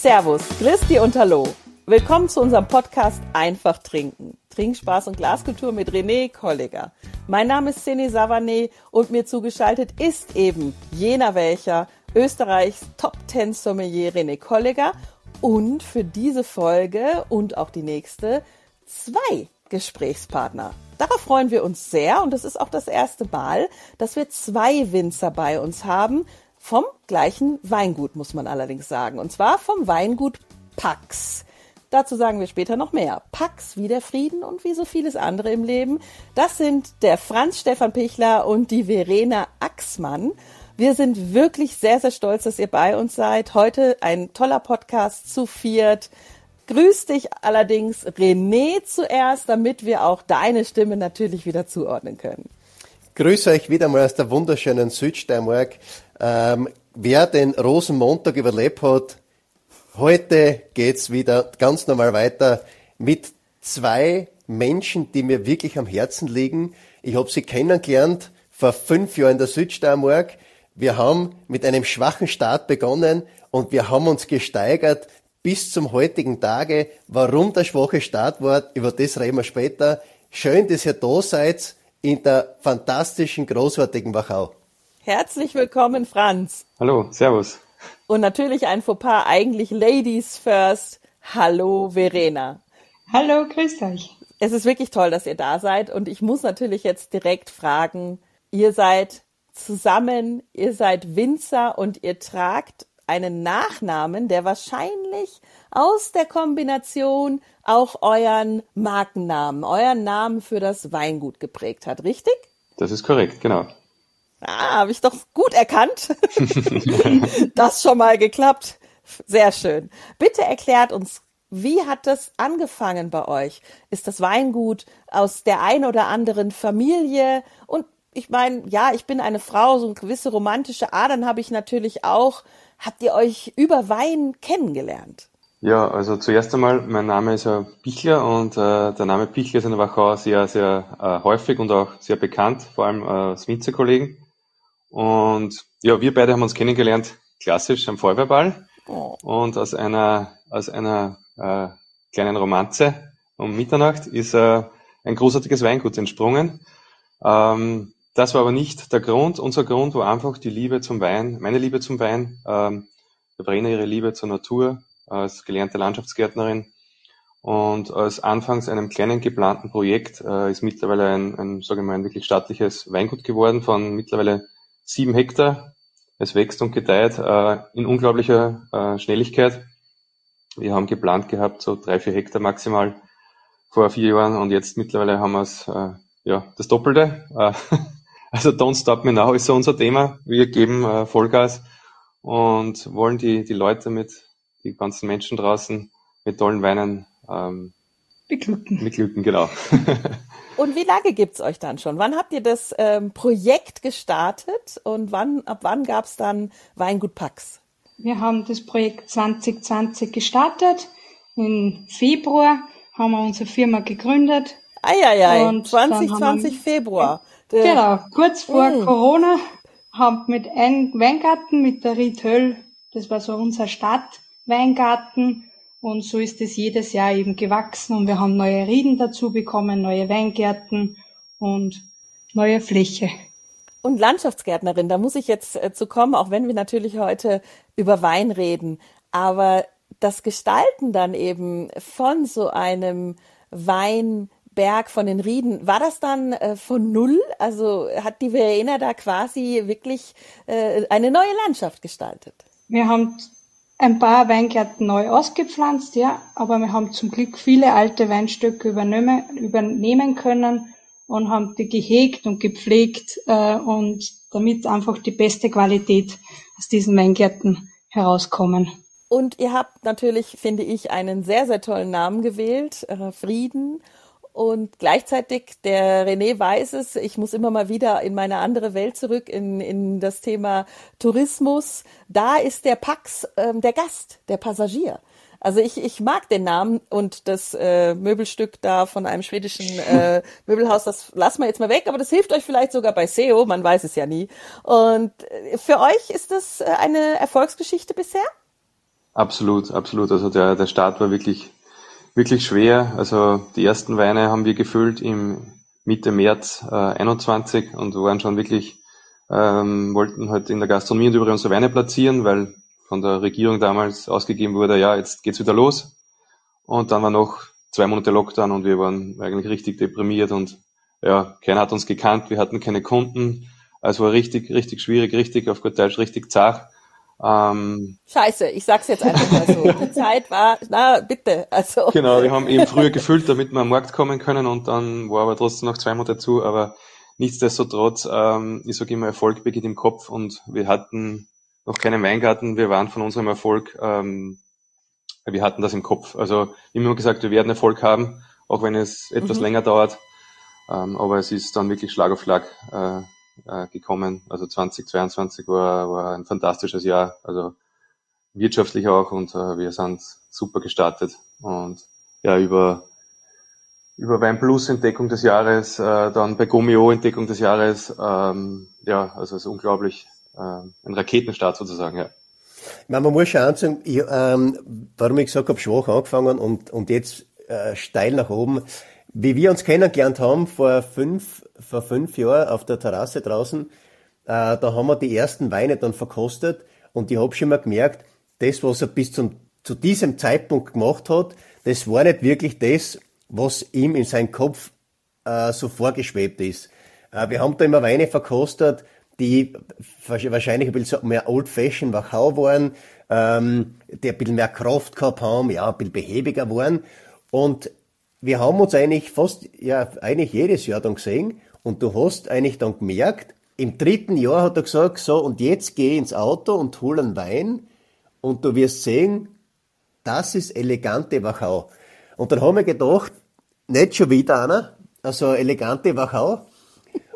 Servus, Christi und Hallo. Willkommen zu unserem Podcast Einfach Trinken. Trinkspaß und Glaskultur mit René Kolliger. Mein Name ist Sene Savané und mir zugeschaltet ist eben jener welcher Österreichs Top Ten Sommelier René Kolliger und für diese Folge und auch die nächste zwei Gesprächspartner. Darauf freuen wir uns sehr und es ist auch das erste Mal, dass wir zwei Winzer bei uns haben, vom gleichen Weingut, muss man allerdings sagen. Und zwar vom Weingut Pax. Dazu sagen wir später noch mehr. Pax wie der Frieden und wie so vieles andere im Leben. Das sind der Franz Stefan Pichler und die Verena Axmann. Wir sind wirklich sehr, sehr stolz, dass ihr bei uns seid. Heute ein toller Podcast zu viert. Grüß dich allerdings, René, zuerst, damit wir auch deine Stimme natürlich wieder zuordnen können. Grüße euch wieder mal aus der wunderschönen Südsteiermark. Ähm, wer den Rosenmontag überlebt hat, heute geht's wieder ganz normal weiter mit zwei Menschen, die mir wirklich am Herzen liegen. Ich habe sie kennengelernt vor fünf Jahren in der Südsteiermark. Wir haben mit einem schwachen Start begonnen und wir haben uns gesteigert bis zum heutigen Tage. Warum der schwache Start war, über das reden wir später. Schön, dass ihr da seid in der fantastischen, großartigen Wachau. Herzlich willkommen, Franz. Hallo, Servus. Und natürlich ein Fauxpas, eigentlich Ladies first. Hallo, Verena. Hallo, grüß euch. Es ist wirklich toll, dass ihr da seid. Und ich muss natürlich jetzt direkt fragen, ihr seid zusammen, ihr seid Winzer und ihr tragt einen Nachnamen, der wahrscheinlich aus der Kombination auch euren Markennamen, euren Namen für das Weingut geprägt hat, richtig? Das ist korrekt, genau. Ah, habe ich doch gut erkannt. das schon mal geklappt. Sehr schön. Bitte erklärt uns, wie hat das angefangen bei euch? Ist das Weingut aus der ein oder anderen Familie? Und ich meine, ja, ich bin eine Frau, so eine gewisse romantische Adern habe ich natürlich auch. Habt ihr euch über Wein kennengelernt? Ja, also zuerst einmal, mein Name ist ja Pichler und äh, der Name Pichler ist in der Wachau sehr, sehr äh, häufig und auch sehr bekannt, vor allem äh, als Winzerkollegen. Und ja, wir beide haben uns kennengelernt, klassisch am Feuerwehrball oh. und aus einer, aus einer äh, kleinen Romanze um Mitternacht ist äh, ein großartiges Weingut entsprungen. Ähm, das war aber nicht der Grund. Unser Grund war einfach die Liebe zum Wein, meine Liebe zum Wein, ähm, Verena ihre Liebe zur Natur als gelernte Landschaftsgärtnerin. Und als anfangs einem kleinen geplanten Projekt äh, ist mittlerweile ein, ein, sage ich mal, ein wirklich stattliches Weingut geworden von mittlerweile sieben Hektar. Es wächst und gedeiht äh, in unglaublicher äh, Schnelligkeit. Wir haben geplant gehabt, so drei, vier Hektar maximal vor vier Jahren und jetzt mittlerweile haben wir es äh, ja das Doppelte. Äh, also Don't Stop Me Now ist so unser Thema. Wir geben äh, Vollgas und wollen die, die Leute mit, die ganzen Menschen draußen mit tollen Weinen ähm, beglücken. Beglücken, genau. Und wie lange gibt's euch dann schon? Wann habt ihr das ähm, Projekt gestartet und wann, ab wann gab's dann Weingut Pax? Wir haben das Projekt 2020 gestartet. Im Februar haben wir unsere Firma gegründet. Eieiei, und 2020 wir, Februar. Genau, kurz vor mm. Corona haben mit einem Weingarten mit der Riethöll, das war so unser Stadtweingarten, und so ist es jedes Jahr eben gewachsen und wir haben neue Rieden dazu bekommen, neue Weingärten und neue Fläche. Und Landschaftsgärtnerin, da muss ich jetzt äh, zu kommen, auch wenn wir natürlich heute über Wein reden. Aber das Gestalten dann eben von so einem Weinberg von den Rieden, war das dann äh, von null? Also hat die Verena da quasi wirklich äh, eine neue Landschaft gestaltet? Wir haben ein paar Weingärten neu ausgepflanzt, ja, aber wir haben zum Glück viele alte Weinstöcke übernehmen, übernehmen können und haben die gehegt und gepflegt äh, und damit einfach die beste Qualität aus diesen Weingärten herauskommen. Und ihr habt natürlich, finde ich, einen sehr, sehr tollen Namen gewählt, äh, Frieden. Und gleichzeitig, der René weiß es, ich muss immer mal wieder in meine andere Welt zurück, in, in das Thema Tourismus. Da ist der Pax ähm, der Gast, der Passagier. Also ich, ich mag den Namen und das äh, Möbelstück da von einem schwedischen äh, Möbelhaus, das lassen wir jetzt mal weg, aber das hilft euch vielleicht sogar bei SEO, man weiß es ja nie. Und äh, für euch ist das äh, eine Erfolgsgeschichte bisher? Absolut, absolut. Also der, der Start war wirklich, wirklich schwer. Also die ersten Weine haben wir gefüllt im Mitte März äh, 21 und waren schon wirklich, ähm, wollten halt in der Gastronomie und überall unsere Weine platzieren, weil von der Regierung damals ausgegeben wurde, ja, jetzt geht's wieder los. Und dann war noch zwei Monate Lockdown und wir waren eigentlich richtig deprimiert und ja, keiner hat uns gekannt, wir hatten keine Kunden. Also war richtig, richtig schwierig, richtig auf gut Deutsch, richtig zart. Ähm, Scheiße, ich sag's jetzt einfach mal so. Die Zeit war, na bitte, also. Genau, wir haben eben früher gefüllt, damit wir am Markt kommen können und dann war aber trotzdem noch zwei Monate zu, aber nichtsdestotrotz, ähm, ich sage immer, Erfolg beginnt im Kopf und wir hatten noch keinen Weingarten, wir waren von unserem Erfolg, ähm, wir hatten das im Kopf. Also immer gesagt, wir werden Erfolg haben, auch wenn es etwas mhm. länger dauert, ähm, aber es ist dann wirklich Schlag auf Schlag. Äh, äh, gekommen. Also 2022 war, war ein fantastisches Jahr, also wirtschaftlich auch und äh, wir sind super gestartet und ja über über Plus Entdeckung des Jahres, äh, dann bei Gomio Entdeckung des Jahres, ähm, ja, also es ist unglaublich, äh, ein Raketenstart sozusagen, ja. Ich meine, man muss schon anzeigen, ich, ähm, warum ich gesagt habe, schwach angefangen und, und jetzt äh, steil nach oben. Wie wir uns kennengelernt haben vor fünf, vor fünf Jahren auf der Terrasse draußen, äh, da haben wir die ersten Weine dann verkostet und ich habe schon mal gemerkt, das, was er bis zum, zu diesem Zeitpunkt gemacht hat, das war nicht wirklich das, was ihm in seinem Kopf äh, so vorgeschwebt ist. Äh, wir haben da immer Weine verkostet, die wahrscheinlich ein bisschen mehr old-fashioned Wachau waren, ähm, die ein bisschen mehr Kraft gehabt haben, ja, ein bisschen behäbiger waren. Und wir haben uns eigentlich fast, ja, eigentlich jedes Jahr dann gesehen und du hast eigentlich dann gemerkt, im dritten Jahr hat er gesagt, so, und jetzt geh ins Auto und hol einen Wein und du wirst sehen, das ist elegante Wachau. Und dann haben wir gedacht, nicht schon wieder einer, also elegante Wachau.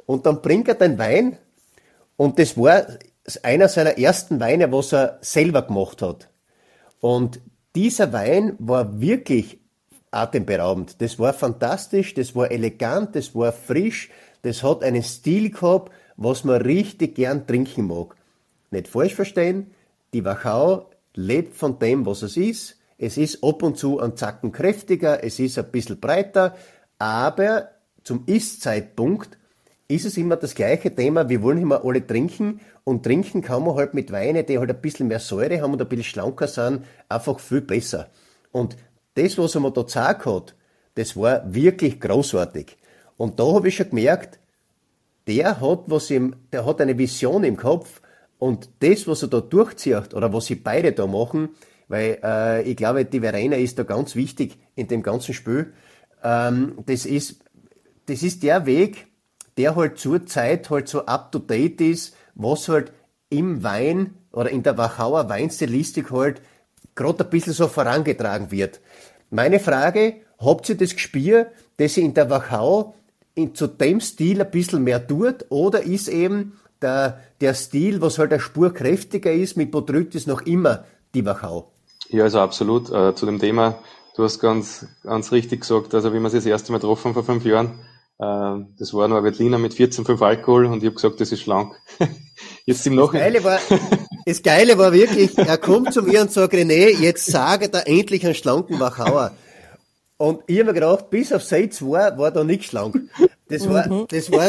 Und dann bringt er den Wein und das war einer seiner ersten Weine, was er selber gemacht hat. Und dieser Wein war wirklich atemberaubend. Das war fantastisch, das war elegant, das war frisch, das hat einen Stil gehabt, was man richtig gern trinken mag. Nicht falsch verstehen, die Wachau lebt von dem, was es ist. Es ist ab und zu ein Zacken kräftiger, es ist ein bisschen breiter, aber zum Ist-Zeitpunkt ist es immer das gleiche Thema. Wir wollen immer alle trinken und trinken kann man halt mit Weinen, die halt ein bisschen mehr Säure haben und ein bisschen schlanker sind, einfach viel besser. Und das, was er mir da gezeigt hat, das war wirklich großartig. Und da habe ich schon gemerkt, der hat was im, der hat eine Vision im Kopf und das, was er da durchzieht oder was sie beide da machen, weil äh, ich glaube, die Verena ist da ganz wichtig in dem ganzen Spiel. Ähm, das ist, das ist der Weg, der halt zur Zeit halt so up to date ist, was halt im Wein oder in der Wachauer Weinstilistik halt gerade ein bisschen so vorangetragen wird. Meine Frage, habt ihr das Gespür, dass ihr in der Wachau in, zu dem Stil ein bisschen mehr tut oder ist eben der, der Stil, was halt eine Spur kräftiger ist, mit Botrytis noch immer die Wachau? Ja, also absolut. Äh, zu dem Thema, du hast ganz, ganz richtig gesagt, also wie wir sie das erste Mal getroffen vor fünf Jahren, das war noch ein Wettliner mit 14,5 Alkohol und ich habe gesagt, das ist schlank. Jetzt im Nachhinein. Das Geile, war, das Geile war wirklich, er kommt zu mir und sagt, René, jetzt sage da endlich einen schlanken Wachauer. Und ich habe mir gedacht, bis auf Seit 2 war da nichts schlank. Das war, mhm. das war,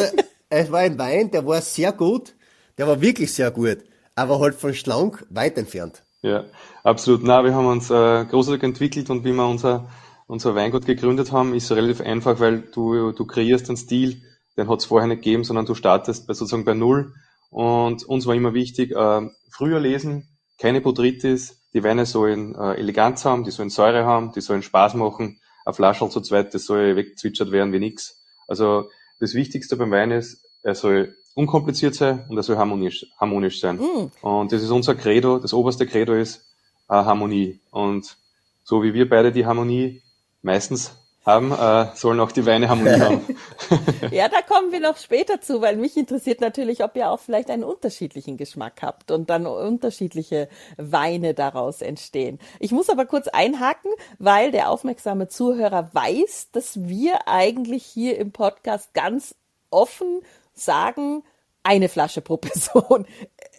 es war ein Wein, der war sehr gut, der war wirklich sehr gut, aber halt von schlank weit entfernt. Ja, absolut. Na, wir haben uns äh, großartig entwickelt und wie wir unser, unser Weingut gegründet haben, ist relativ einfach, weil du, du kreierst einen Stil, den hat es vorher nicht gegeben, sondern du startest bei, sozusagen bei Null und uns war immer wichtig, äh, früher lesen, keine Botrytis, die Weine sollen äh, Eleganz haben, die sollen Säure haben, die sollen Spaß machen. Ein Flascherl zu zweit, das soll weggezwitschert werden wie nix. Also das Wichtigste beim Wein ist, er soll unkompliziert sein und er soll harmonisch, harmonisch sein. Mm. Und das ist unser Credo, das oberste Credo ist äh, Harmonie. Und so wie wir beide die Harmonie meistens haben, äh, sollen auch die Weine Harmonie haben. ja, da kommen wir noch später zu, weil mich interessiert natürlich, ob ihr auch vielleicht einen unterschiedlichen Geschmack habt und dann unterschiedliche Weine daraus entstehen. Ich muss aber kurz einhaken, weil der aufmerksame Zuhörer weiß, dass wir eigentlich hier im Podcast ganz offen sagen, eine Flasche pro Person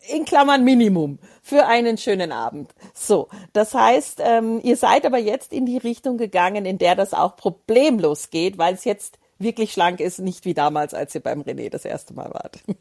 in Klammern Minimum für einen schönen Abend. So, das heißt, ähm, ihr seid aber jetzt in die Richtung gegangen, in der das auch problemlos geht, weil es jetzt wirklich schlank ist, nicht wie damals, als ihr beim René das erste Mal wart.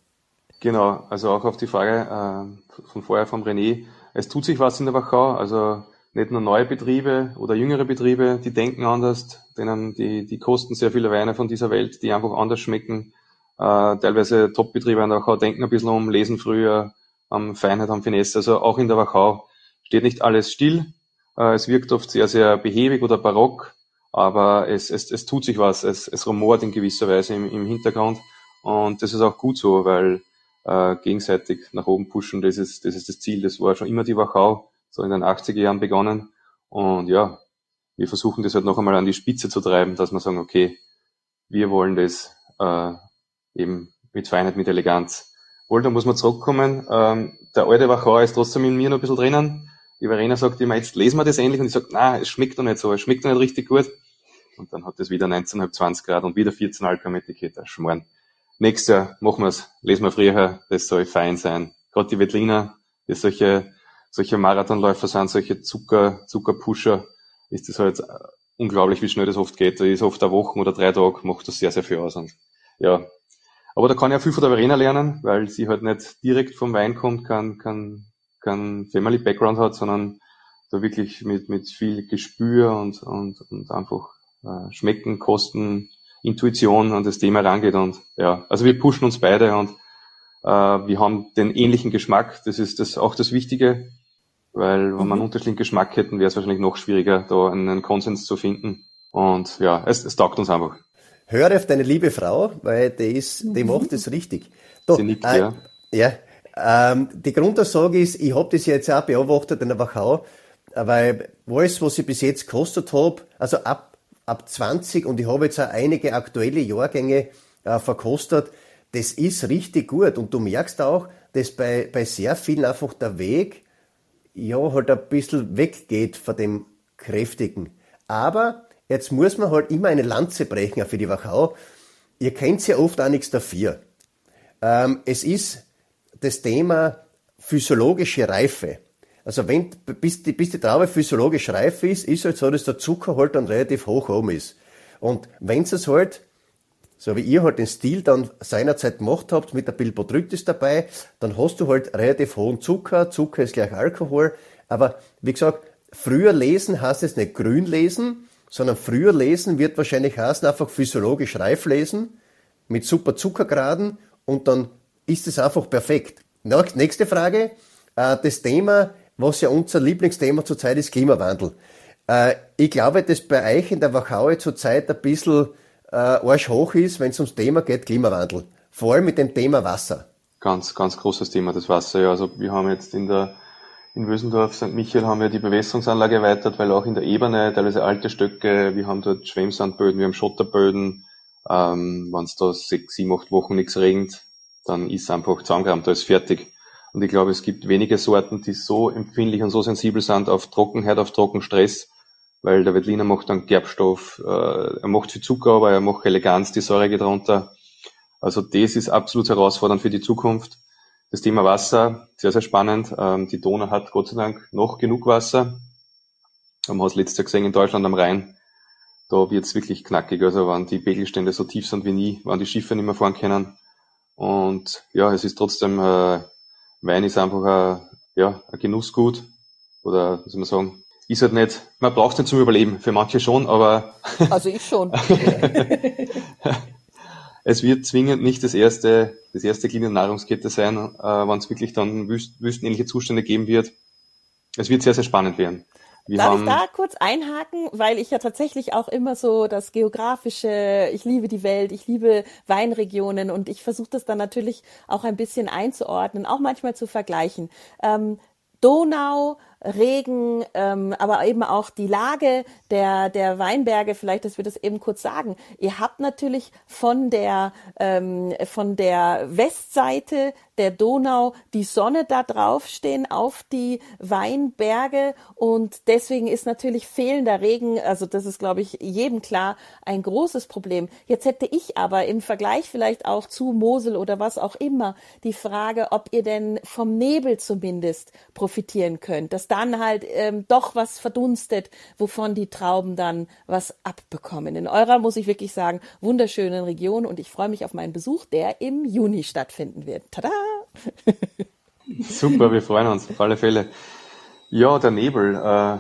Genau, also auch auf die Frage äh, von vorher vom René. Es tut sich was in der Wachau, also nicht nur neue Betriebe oder jüngere Betriebe, die denken anders, denen die, die kosten sehr viele Weine von dieser Welt, die einfach anders schmecken. Äh, teilweise Top-Betriebe in der Wachau denken ein bisschen um, lesen früher, am Feinheit, am Finesse. Also auch in der Wachau steht nicht alles still. Äh, es wirkt oft sehr, sehr behäbig oder barock, aber es, es, es tut sich was. Es, es rumort in gewisser Weise im, im Hintergrund. Und das ist auch gut so, weil äh, gegenseitig nach oben pushen, das ist, das ist das Ziel. Das war schon immer die Wachau, so in den 80er Jahren begonnen. Und ja, wir versuchen das halt noch einmal an die Spitze zu treiben, dass wir sagen, okay, wir wollen das äh, eben mit Feinheit, mit Eleganz da muss man zurückkommen. Ähm, der alte Wachauer ist trotzdem in mir noch ein bisschen drinnen. Die Verena sagt immer, jetzt lesen wir das endlich. Und ich sage, na, es schmeckt doch nicht so, es schmeckt doch nicht richtig gut. Und dann hat es wieder 19,5, 20 Grad und wieder 14,5 Gramm Etikett. Schmarrn. Nächstes Jahr machen wir es, lesen wir früher, das soll fein sein. Gerade die Wettliner, die solche, solche Marathonläufer sind, solche Zucker, Zuckerpusher, ist das halt unglaublich, wie schnell das oft geht. Da ist oft eine Woche oder drei Tage, macht das sehr, sehr viel aus. Und ja, aber da kann ich auch viel von der Verena lernen, weil sie halt nicht direkt vom Wein kommt, kein, kein, kein Family Background hat, sondern da wirklich mit, mit viel Gespür und, und, und einfach äh, Schmecken, Kosten, Intuition an das Thema rangeht. Und ja, also wir pushen uns beide und äh, wir haben den ähnlichen Geschmack. Das ist das auch das Wichtige, weil wenn wir einen mhm. unterschiedlichen Geschmack hätten, wäre es wahrscheinlich noch schwieriger, da einen Konsens zu finden. Und ja, es, es taugt uns einfach. Hör auf deine liebe Frau, weil die, ist, die mhm. macht es richtig. Doch, Sie nickt, äh, ja. Ja. Ähm, die Grundaussage ist, ich habe das jetzt auch beobachtet in der Wachau, weil alles, was ich bis jetzt gekostet habe, also ab, ab 20 und ich habe jetzt auch einige aktuelle Jahrgänge äh, verkostet, das ist richtig gut. Und du merkst auch, dass bei, bei sehr vielen einfach der Weg ja halt ein bisschen weggeht von dem Kräftigen. Aber Jetzt muss man halt immer eine Lanze brechen für die Wachau. Ihr kennt ja oft auch nichts dafür. Ähm, es ist das Thema physiologische Reife. Also wenn, bis die, bis die Traube physiologisch reif ist, ist halt so, dass der Zucker halt dann relativ hoch oben ist. Und wenn es halt, so wie ihr halt den Stil dann seinerzeit gemacht habt, mit der Bilbodrytis dabei, dann hast du halt relativ hohen Zucker. Zucker ist gleich Alkohol. Aber wie gesagt, früher lesen heißt es nicht grün lesen, sondern früher lesen wird wahrscheinlich heißen, einfach physiologisch reif lesen, mit super Zuckergraden und dann ist es einfach perfekt. Nächste Frage, äh, das Thema, was ja unser Lieblingsthema zurzeit ist, Klimawandel. Äh, ich glaube, dass bei euch in der Wachau zurzeit ein bisschen äh, Arsch hoch ist, wenn es ums Thema geht, Klimawandel. Vor allem mit dem Thema Wasser. Ganz, ganz großes Thema, das Wasser. Ja, also wir haben jetzt in der in Wösendorf, St. Michael haben wir die Bewässerungsanlage erweitert, weil auch in der Ebene teilweise alte Stöcke, wir haben dort Schwemmsandböden, wir haben Schotterböden. Ähm, Wenn es da sechs, sieben, acht Wochen nichts regnet, dann ist einfach zusammengerammt, da ist fertig. Und ich glaube, es gibt wenige Sorten, die so empfindlich und so sensibel sind auf Trockenheit, auf Trockenstress, weil der Wettliner macht dann Gerbstoff, äh, er macht viel Zucker, aber er macht Eleganz, die Säure geht runter. Also das ist absolut herausfordernd für die Zukunft. Das Thema Wasser, sehr, sehr spannend. Ähm, die Donau hat Gott sei Dank noch genug Wasser. Haben wir es letztes Jahr gesehen in Deutschland am Rhein. Da wird es wirklich knackig. Also wenn die Pegelstände so tief sind wie nie, wenn die Schiffe nicht mehr fahren können. Und ja, es ist trotzdem, äh, Wein ist einfach ein, ja, ein Genussgut. Oder, wie soll man sagen, ist halt nicht, man braucht es nicht zum Überleben. Für manche schon, aber. Also ich schon. es wird zwingend nicht das erste, das erste Glied in der Nahrungskette sein, äh, wenn es wirklich dann wüst, wüstenähnliche Zustände geben wird. Es wird sehr, sehr spannend werden. Wir Darf ich da kurz einhaken, weil ich ja tatsächlich auch immer so das geografische, ich liebe die Welt, ich liebe Weinregionen und ich versuche das dann natürlich auch ein bisschen einzuordnen, auch manchmal zu vergleichen. Ähm, Donau, Regen, ähm, aber eben auch die Lage der, der Weinberge, vielleicht, dass wir das eben kurz sagen. Ihr habt natürlich von der, ähm, von der Westseite der Donau die Sonne da draufstehen auf die Weinberge und deswegen ist natürlich fehlender Regen, also das ist, glaube ich, jedem klar, ein großes Problem. Jetzt hätte ich aber im Vergleich vielleicht auch zu Mosel oder was auch immer die Frage, ob ihr denn vom Nebel zumindest profitieren könnt, dass dann halt ähm, doch was verdunstet, wovon die Trauben dann was abbekommen. In eurer, muss ich wirklich sagen, wunderschönen Region und ich freue mich auf meinen Besuch, der im Juni stattfinden wird. Tada! Super, wir freuen uns auf alle Fälle. Ja, der Nebel. Äh,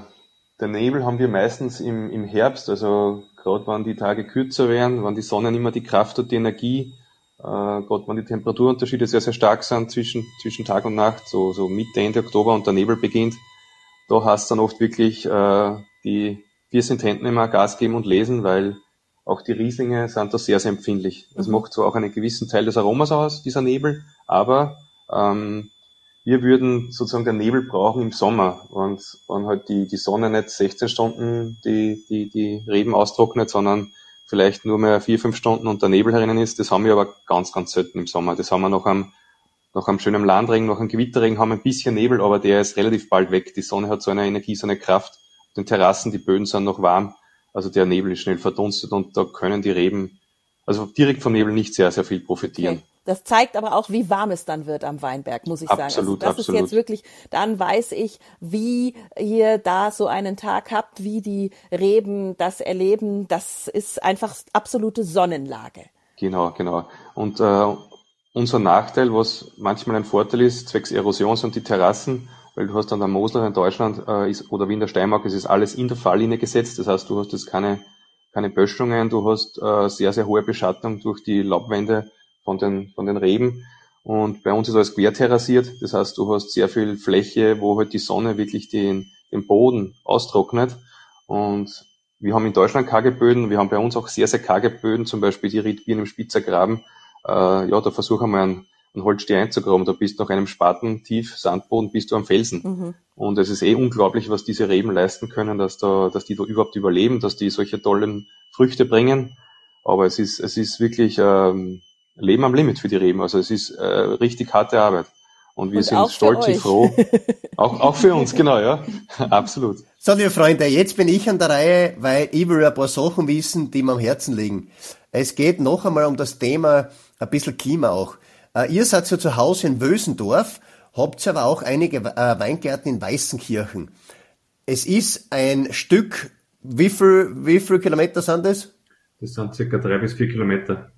der Nebel haben wir meistens im, im Herbst, also gerade wenn die Tage kürzer werden, wenn die Sonne nicht mehr die Kraft und die Energie, äh, gerade wenn die Temperaturunterschiede sehr, sehr stark sind zwischen, zwischen Tag und Nacht, so, so Mitte, Ende Oktober und der Nebel beginnt, da hast du dann oft wirklich äh, die vier sind Händen immer Gas geben und lesen, weil auch die Rieslinge sind da sehr, sehr empfindlich. Das mhm. macht zwar auch einen gewissen Teil des Aromas aus, dieser Nebel, aber ähm, wir würden sozusagen den Nebel brauchen im Sommer und wenn halt die, die Sonne nicht 16 Stunden die, die, die Reben austrocknet, sondern vielleicht nur mehr vier, fünf Stunden und der Nebel herinnen ist, das haben wir aber ganz, ganz selten im Sommer. Das haben wir noch am, noch am schönen Landregen, noch am Gewitterregen haben ein bisschen Nebel, aber der ist relativ bald weg. Die Sonne hat so eine Energie, so eine Kraft. Den Terrassen, die Böden sind noch warm also der Nebel ist schnell verdunstet und da können die Reben also direkt vom Nebel nicht sehr, sehr viel profitieren. Okay. Das zeigt aber auch, wie warm es dann wird am Weinberg, muss ich absolut, sagen. Also das absolut. ist jetzt wirklich, dann weiß ich, wie ihr da so einen Tag habt, wie die Reben das erleben. Das ist einfach absolute Sonnenlage. Genau, genau. Und äh, unser Nachteil, was manchmal ein Vorteil ist, zwecks Erosions und die Terrassen, weil du hast an der Mosel in Deutschland äh, ist, oder wie in der Steiermark, es ist alles in der Falllinie gesetzt. Das heißt, du hast jetzt keine, keine Böschungen, du hast äh, sehr, sehr hohe Beschattung durch die Laubwände von den, von den Reben. Und bei uns ist alles querterrassiert. Das heißt, du hast sehr viel Fläche, wo halt die Sonne wirklich den, den Boden austrocknet. Und wir haben in Deutschland karge Böden. Wir haben bei uns auch sehr, sehr karge Böden, zum Beispiel die Riedbieren im Spitzergraben. Äh, ja, da versuchen wir einen ein Holzstier einzugraben. Da bist du nach einem Spatentief Sandboden bist du am Felsen. Mhm. Und es ist eh unglaublich, was diese Reben leisten können, dass da, dass die da überhaupt überleben, dass die solche tollen Früchte bringen. Aber es ist, es ist wirklich ähm, Leben am Limit für die Reben. Also es ist äh, richtig harte Arbeit. Und wir und sind stolz und froh. auch, auch für uns, genau, ja. Absolut. So, liebe Freunde, jetzt bin ich an der Reihe, weil ich will ein paar Sachen wissen, die mir am Herzen liegen. Es geht noch einmal um das Thema ein bisschen Klima auch. Äh, ihr seid ja zu Hause in Wösendorf, habt aber auch einige äh, Weingärten in Weißenkirchen. Es ist ein Stück, wie viel, wie viel Kilometer sind das? Das sind circa drei bis vier Kilometer.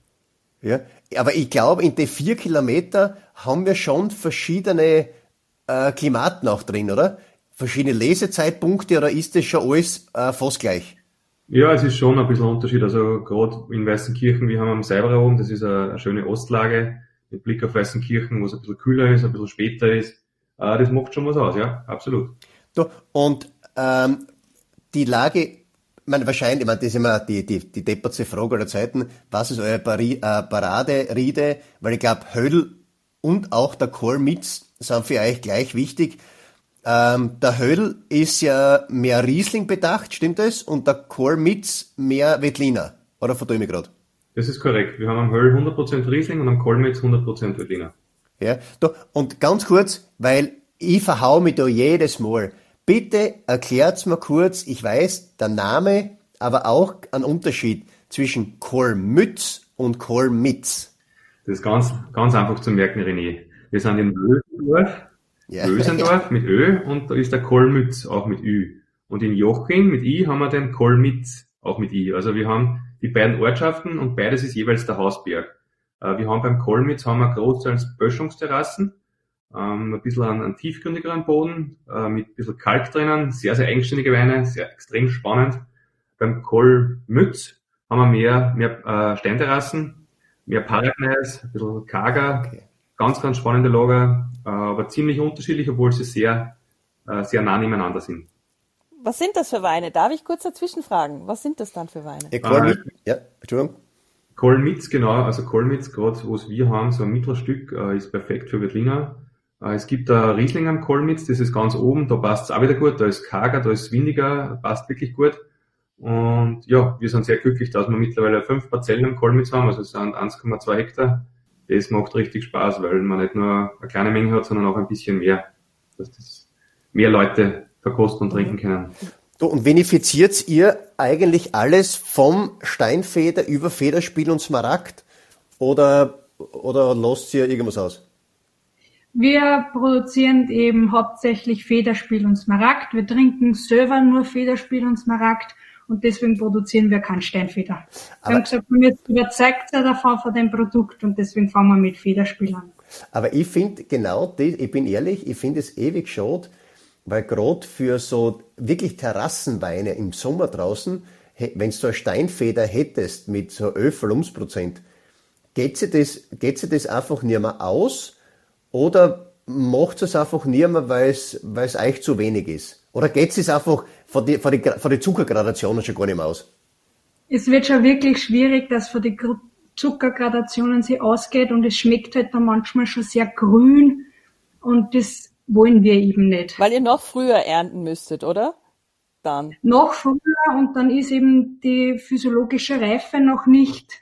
Ja, aber ich glaube, in den vier Kilometer haben wir schon verschiedene äh, Klimaten auch drin, oder? Verschiedene Lesezeitpunkte oder ist das schon alles äh, fast gleich? Ja, es ist schon ein bisschen ein Unterschied. Also gerade in Weißenkirchen, wir haben am Seiberer oben, das ist eine, eine schöne Ostlage mit Blick auf Weißenkirchen, wo es ein bisschen kühler ist, ein bisschen später ist. Äh, das macht schon was aus, ja, absolut. Du, und ähm, die Lage, meine, wahrscheinlich, ich meine, das ist immer die, die, die depperte Frage aller Zeiten, was ist eure Pari äh, Parade-Riede? Weil ich glaube, Hödel und auch der Kohlmitz sind für euch gleich wichtig. Ähm, der Hödel ist ja mehr Riesling bedacht, stimmt das? Und der Kohlmitz mehr Wettliner. Oder verdue ich gerade? Das ist korrekt. Wir haben am Höll 100% Riesling und am Kolmitz 100% Veltliner. Ja, da, und ganz kurz, weil ich verhau mich da jedes Mal. Bitte erklärt's mir kurz, ich weiß, der Name, aber auch ein Unterschied zwischen Kolmütz und Kolmitz. Das ist ganz, ganz einfach zu merken, René. Wir sind in Bösendorf, ja. Bösendorf mit Ö und da ist der Kolmütz auch mit Ü. Und in Joching mit I haben wir den Kolmitz auch mit I. Also wir haben die beiden Ortschaften und beides ist jeweils der Hausberg. Äh, wir haben beim Kolmitz haben wir großteils Böschungsterrassen, ähm, ein bisschen an, an tiefgründigeren Boden, äh, mit ein bisschen Kalk drinnen, sehr, sehr eigenständige Weine, sehr extrem spannend. Beim Kolmütz haben wir mehr, mehr äh, Steinterrassen, mehr Paragneis, ein bisschen karger, okay. ganz, ganz spannende Lager, äh, aber ziemlich unterschiedlich, obwohl sie sehr, äh, sehr nah nebeneinander sind. Was sind das für Weine? Darf ich kurz dazwischen fragen? Was sind das dann für Weine? Ja, Kolmitz, ah, ja Entschuldigung. Kolmitz, genau. Also Kolmitz, gerade was wir haben, so ein Mittelstück, äh, ist perfekt für Veltliner. Äh, es gibt da Riesling am Kolmitz, das ist ganz oben, da passt es auch wieder gut, da ist karger, da ist windiger, passt wirklich gut. Und ja, wir sind sehr glücklich, dass wir mittlerweile fünf Parzellen am Kolmitz haben, also es sind 1,2 Hektar. Das macht richtig Spaß, weil man nicht nur eine kleine Menge hat, sondern auch ein bisschen mehr, dass das mehr Leute verkosten und trinken können. Und benefiziert ihr eigentlich alles vom Steinfeder über Federspiel und Smaragd? Oder, oder lasst ihr irgendwas aus? Wir produzieren eben hauptsächlich Federspiel und Smaragd. Wir trinken selber nur Federspiel und Smaragd und deswegen produzieren wir keinen Steinfeder. Wir haben gesagt, wir sind überzeugt davon von dem Produkt und deswegen fangen wir mit Federspiel an. Aber ich finde genau das, ich bin ehrlich, ich finde es ewig schade, weil gerade für so wirklich Terrassenweine im Sommer draußen, wenn du so eine Steinfeder hättest mit so 11 Volumensprozent, geht sich das, geht sich das einfach nicht mehr aus oder macht es einfach nicht mehr, weil es, weil es euch zu wenig ist? Oder geht es einfach von die, von die, von die Zuckergradationen schon gar nicht mehr aus? Es wird schon wirklich schwierig, dass von den Zuckergradationen sie ausgeht und es schmeckt halt dann manchmal schon sehr grün und das wollen wir eben nicht. Weil ihr noch früher ernten müsstet, oder? Dann. Noch früher und dann ist eben die physiologische Reife noch nicht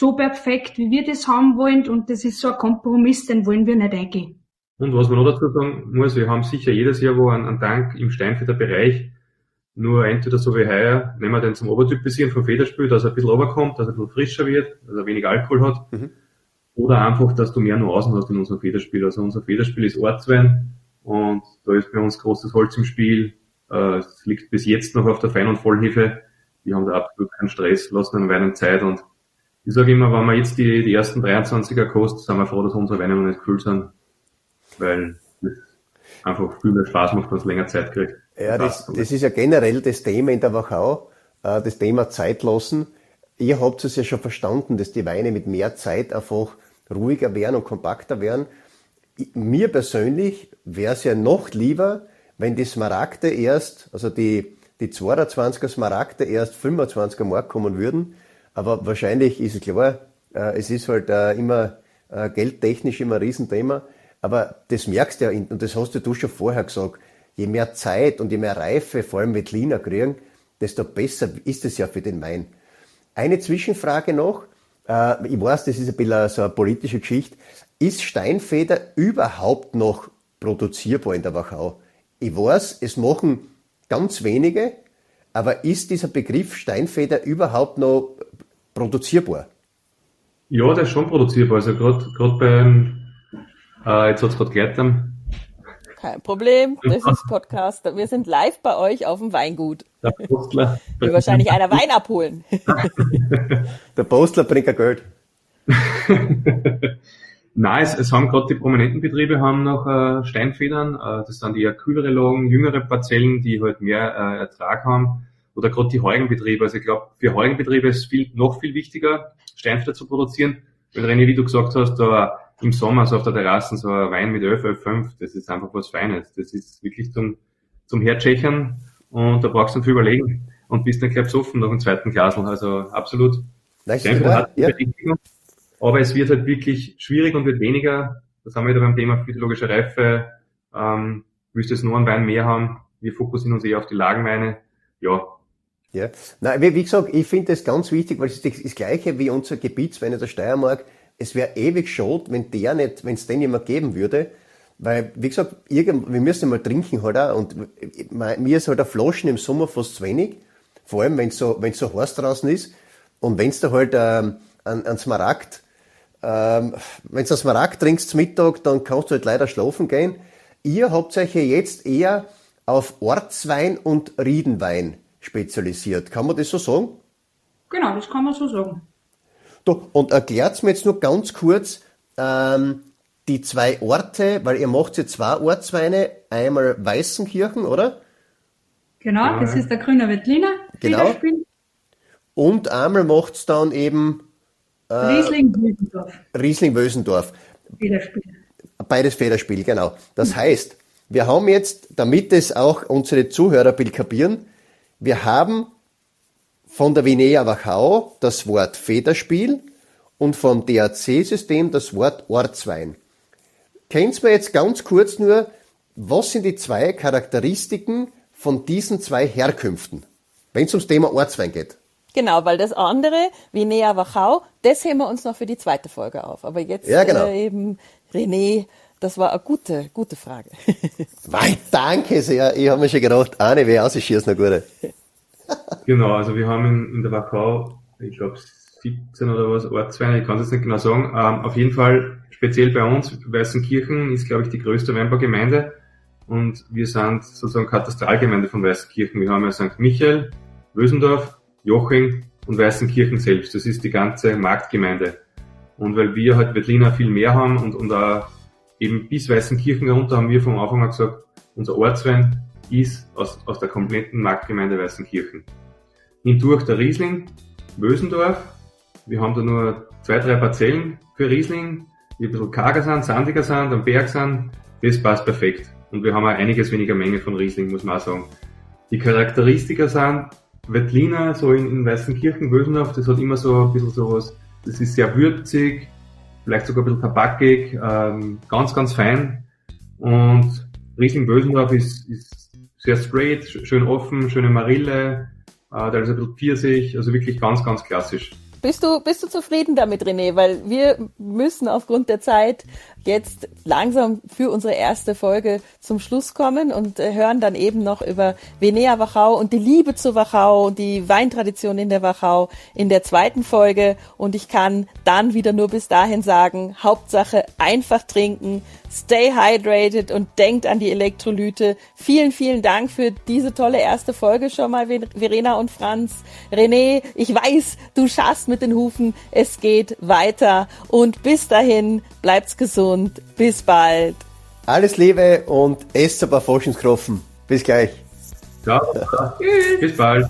so perfekt, wie wir das haben wollen und das ist so ein Kompromiss, den wollen wir nicht eingehen. Und was man noch dazu sagen muss, wir haben sicher jedes Jahr wo einen, einen Tank im Steinfeder Bereich, nur entweder so wie heuer, nehmen wir den zum Obertypisieren vom Federspiel, dass er ein bisschen runterkommt, dass er ein bisschen frischer wird, dass er weniger Alkohol hat. Mhm. Oder einfach, dass du mehr Nuancen hast in unserem Federspiel. Also unser Federspiel ist Ortswein und da ist bei uns großes Holz im Spiel. Äh, es liegt bis jetzt noch auf der Fein- und Vollhefe. Die haben da absolut keinen Stress, lassen einen Wein Zeit und ich sage immer, wenn wir jetzt die, die ersten 23er kosten, sind wir froh, dass unsere Weine noch nicht kühl sind, weil es einfach viel mehr Spaß macht, wenn es länger Zeit kriegt. Ja, das, das ist ja generell das Thema in der Wachau, äh, das Thema Zeit lassen. Ihr habt es ja schon verstanden, dass die Weine mit mehr Zeit einfach ruhiger werden und kompakter werden. Mir persönlich wäre es ja noch lieber, wenn die Smaragde erst, also die, die 22er Smaragde erst 25er Mark kommen würden. Aber wahrscheinlich ist es klar, äh, es ist halt äh, immer äh, geldtechnisch immer ein Riesenthema. Aber das merkst du ja, und das hast du schon vorher gesagt, je mehr Zeit und je mehr Reife, vor allem mit Lina kriegen, desto besser ist es ja für den Wein. Eine Zwischenfrage noch. Ich weiß, das ist ein bisschen so eine politische Geschichte. Ist Steinfeder überhaupt noch produzierbar in der Wachau? Ich weiß, es machen ganz wenige, aber ist dieser Begriff Steinfeder überhaupt noch produzierbar? Ja, der ist schon produzierbar. Also gerade beim, äh, jetzt hat es gerade gehört, kein Problem, das ist Podcast. Wir sind live bei euch auf dem Weingut. Der Postler. Will wahrscheinlich einer Wein abholen. Der Postler bringt ja Geld. Nein, es, es haben gerade die prominenten Betriebe haben noch äh, Steinfedern. Äh, das sind eher kühlere Lagen, jüngere Parzellen, die halt mehr äh, Ertrag haben. Oder gerade die Heugenbetriebe. Also ich glaube, für Heugenbetriebe ist es viel, noch viel wichtiger, Steinfeder zu produzieren. Weil René, wie du gesagt hast, da im Sommer so auf der Terrasse so ein Wein mit 11, 11, 5, das ist einfach was Feines. Das ist wirklich zum, zum Hertschechern und da brauchst du viel überlegen und bist dann gleich besoffen nach dem zweiten Glas. Also absolut. Nice, ja. Aber es wird halt wirklich schwierig und wird weniger. Das haben wir wieder beim Thema physiologische Reife. Ähm, müsste es nur einen Wein mehr haben. Wir fokussieren uns eher auf die Lagenweine. Ja, ja, Nein, wie, wie gesagt, ich finde das ganz wichtig, weil es ist das Gleiche wie unser Gebietswein in der Steiermark es wäre ewig schade, wenn der nicht, wenn es den mehr geben würde. Weil, wie gesagt, irgend, wir müssen mal trinken halt auch. Und mir ist halt ein Flaschen im Sommer fast zu wenig. Vor allem, wenn es so, so heiß draußen ist. Und wenn du halt ähm, ein, ein Smaragd, ähm, wenn du ein Smaragd trinkst zum Mittag, dann kannst du halt leider schlafen gehen. Ihr habt euch ja jetzt eher auf Ortswein und Riedenwein spezialisiert. Kann man das so sagen? Genau, das kann man so sagen. Du, und erklärt mir jetzt nur ganz kurz ähm, die zwei Orte, weil ihr macht jetzt zwei Ortsweine, einmal Weißenkirchen, oder? Genau, das ist der Grüne Wettliner. Genau. Und einmal macht es dann eben Riesling-Wösendorf. Riesling-Wösendorf. Federspiel. Beides Federspiel, genau. Das heißt, wir haben jetzt, damit es auch unsere Zuhörer kapieren, wir haben von der Vinea Wachau das Wort Federspiel und vom DAC-System das Wort Ortswein. kennst mir jetzt ganz kurz nur, was sind die zwei Charakteristiken von diesen zwei Herkünften, wenn es ums Thema Ortswein geht? Genau, weil das andere, wie Nea Wachau, das heben wir uns noch für die zweite Folge auf. Aber jetzt Ja, genau. äh, eben René, das war eine gute, gute Frage. Wei, danke sehr. Ich habe mir schon gedacht, eine wäre ausschießen, eine gute. Genau, also wir haben in, in der Wachau, ich glaube 17 oder was, Ortsweine, ich kann es jetzt nicht genau sagen. Ähm, auf jeden Fall, speziell bei uns, Weißenkirchen ist, glaube ich, die größte Weinbaugemeinde und wir sind sozusagen Katastralgemeinde von Weißenkirchen. Wir haben ja St. Michael, Wösendorf, Joching und Weißenkirchen selbst. Das ist die ganze Marktgemeinde. Und weil wir halt Wettliner viel mehr haben und, und auch eben bis Weißenkirchen runter haben wir vom Anfang an gesagt, unser Ortswein ist aus, aus der kompletten Marktgemeinde Weißenkirchen. Hindurch der Riesling, Wösendorf. Wir haben da nur zwei, drei Parzellen für Riesling, die ein bisschen karger sind, sandiger sind, am Berg sind. Das passt perfekt. Und wir haben auch einiges weniger Menge von Riesling, muss man auch sagen. Die Charakteristika sind, Wettliner, so in, in Weißenkirchen, Wösendorf, das hat immer so ein bisschen sowas, das ist sehr würzig, vielleicht sogar ein bisschen tabakig, ähm, ganz, ganz fein. Und Riesling Bösendorf ist, ist sehr straight, sch- schön offen, schöne Marille, äh, da ist ein bisschen Pfirsich, also wirklich ganz, ganz klassisch. Bist du, bist du zufrieden damit, René? Weil wir müssen aufgrund der Zeit jetzt langsam für unsere erste Folge zum Schluss kommen und äh, hören dann eben noch über Venea Wachau und die Liebe zu Wachau und die Weintradition in der Wachau in der zweiten Folge. Und ich kann dann wieder nur bis dahin sagen, Hauptsache einfach trinken, stay hydrated und denkt an die Elektrolyte. Vielen, vielen Dank für diese tolle erste Folge schon mal, Ver- Verena und Franz. René, ich weiß, du schaffst mit den Hufen. Es geht weiter. Und bis dahin, bleibt's gesund. Bis bald. Alles Liebe und esst ein paar Forschungskroffen. Bis gleich. Ciao, bis bald.